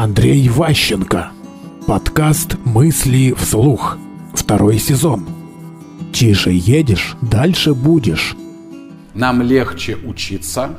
Андрей Ващенко. Подкаст «Мысли вслух». Второй сезон. Тише едешь, дальше будешь. Нам легче учиться,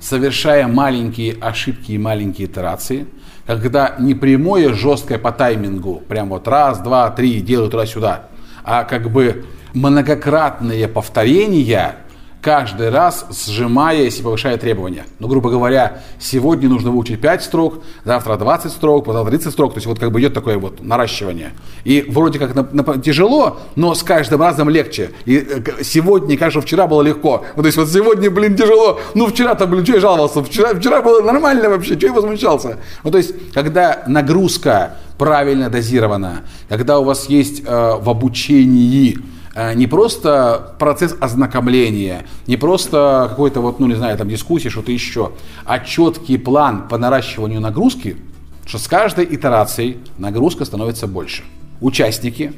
совершая маленькие ошибки и маленькие итерации, когда не прямое жесткое по таймингу, прям вот раз, два, три, делаю туда-сюда, а как бы многократные повторения – каждый раз сжимаясь и повышая требования. Ну, грубо говоря, сегодня нужно выучить 5 строк, завтра 20 строк, потом 30 строк, то есть вот как бы идет такое вот наращивание. И вроде как на, на, тяжело, но с каждым разом легче. И э, сегодня, кажется, вчера было легко. Ну, то есть вот сегодня, блин, тяжело, ну вчера-то, блин, что я жаловался, вчера, вчера было нормально вообще, что я возмущался. Ну, то есть, когда нагрузка правильно дозирована, когда у вас есть э, в обучении не просто процесс ознакомления, не просто какой-то вот, ну не знаю, там дискуссии, что-то еще, а четкий план по наращиванию нагрузки, что с каждой итерацией нагрузка становится больше. Участники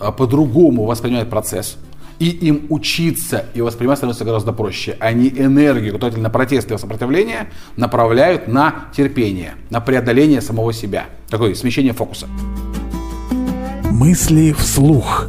э, по-другому воспринимают процесс, и им учиться и воспринимать становится гораздо проще. Они энергию, которую на протесты и сопротивление, направляют на терпение, на преодоление самого себя. Такое смещение фокуса. Мысли вслух.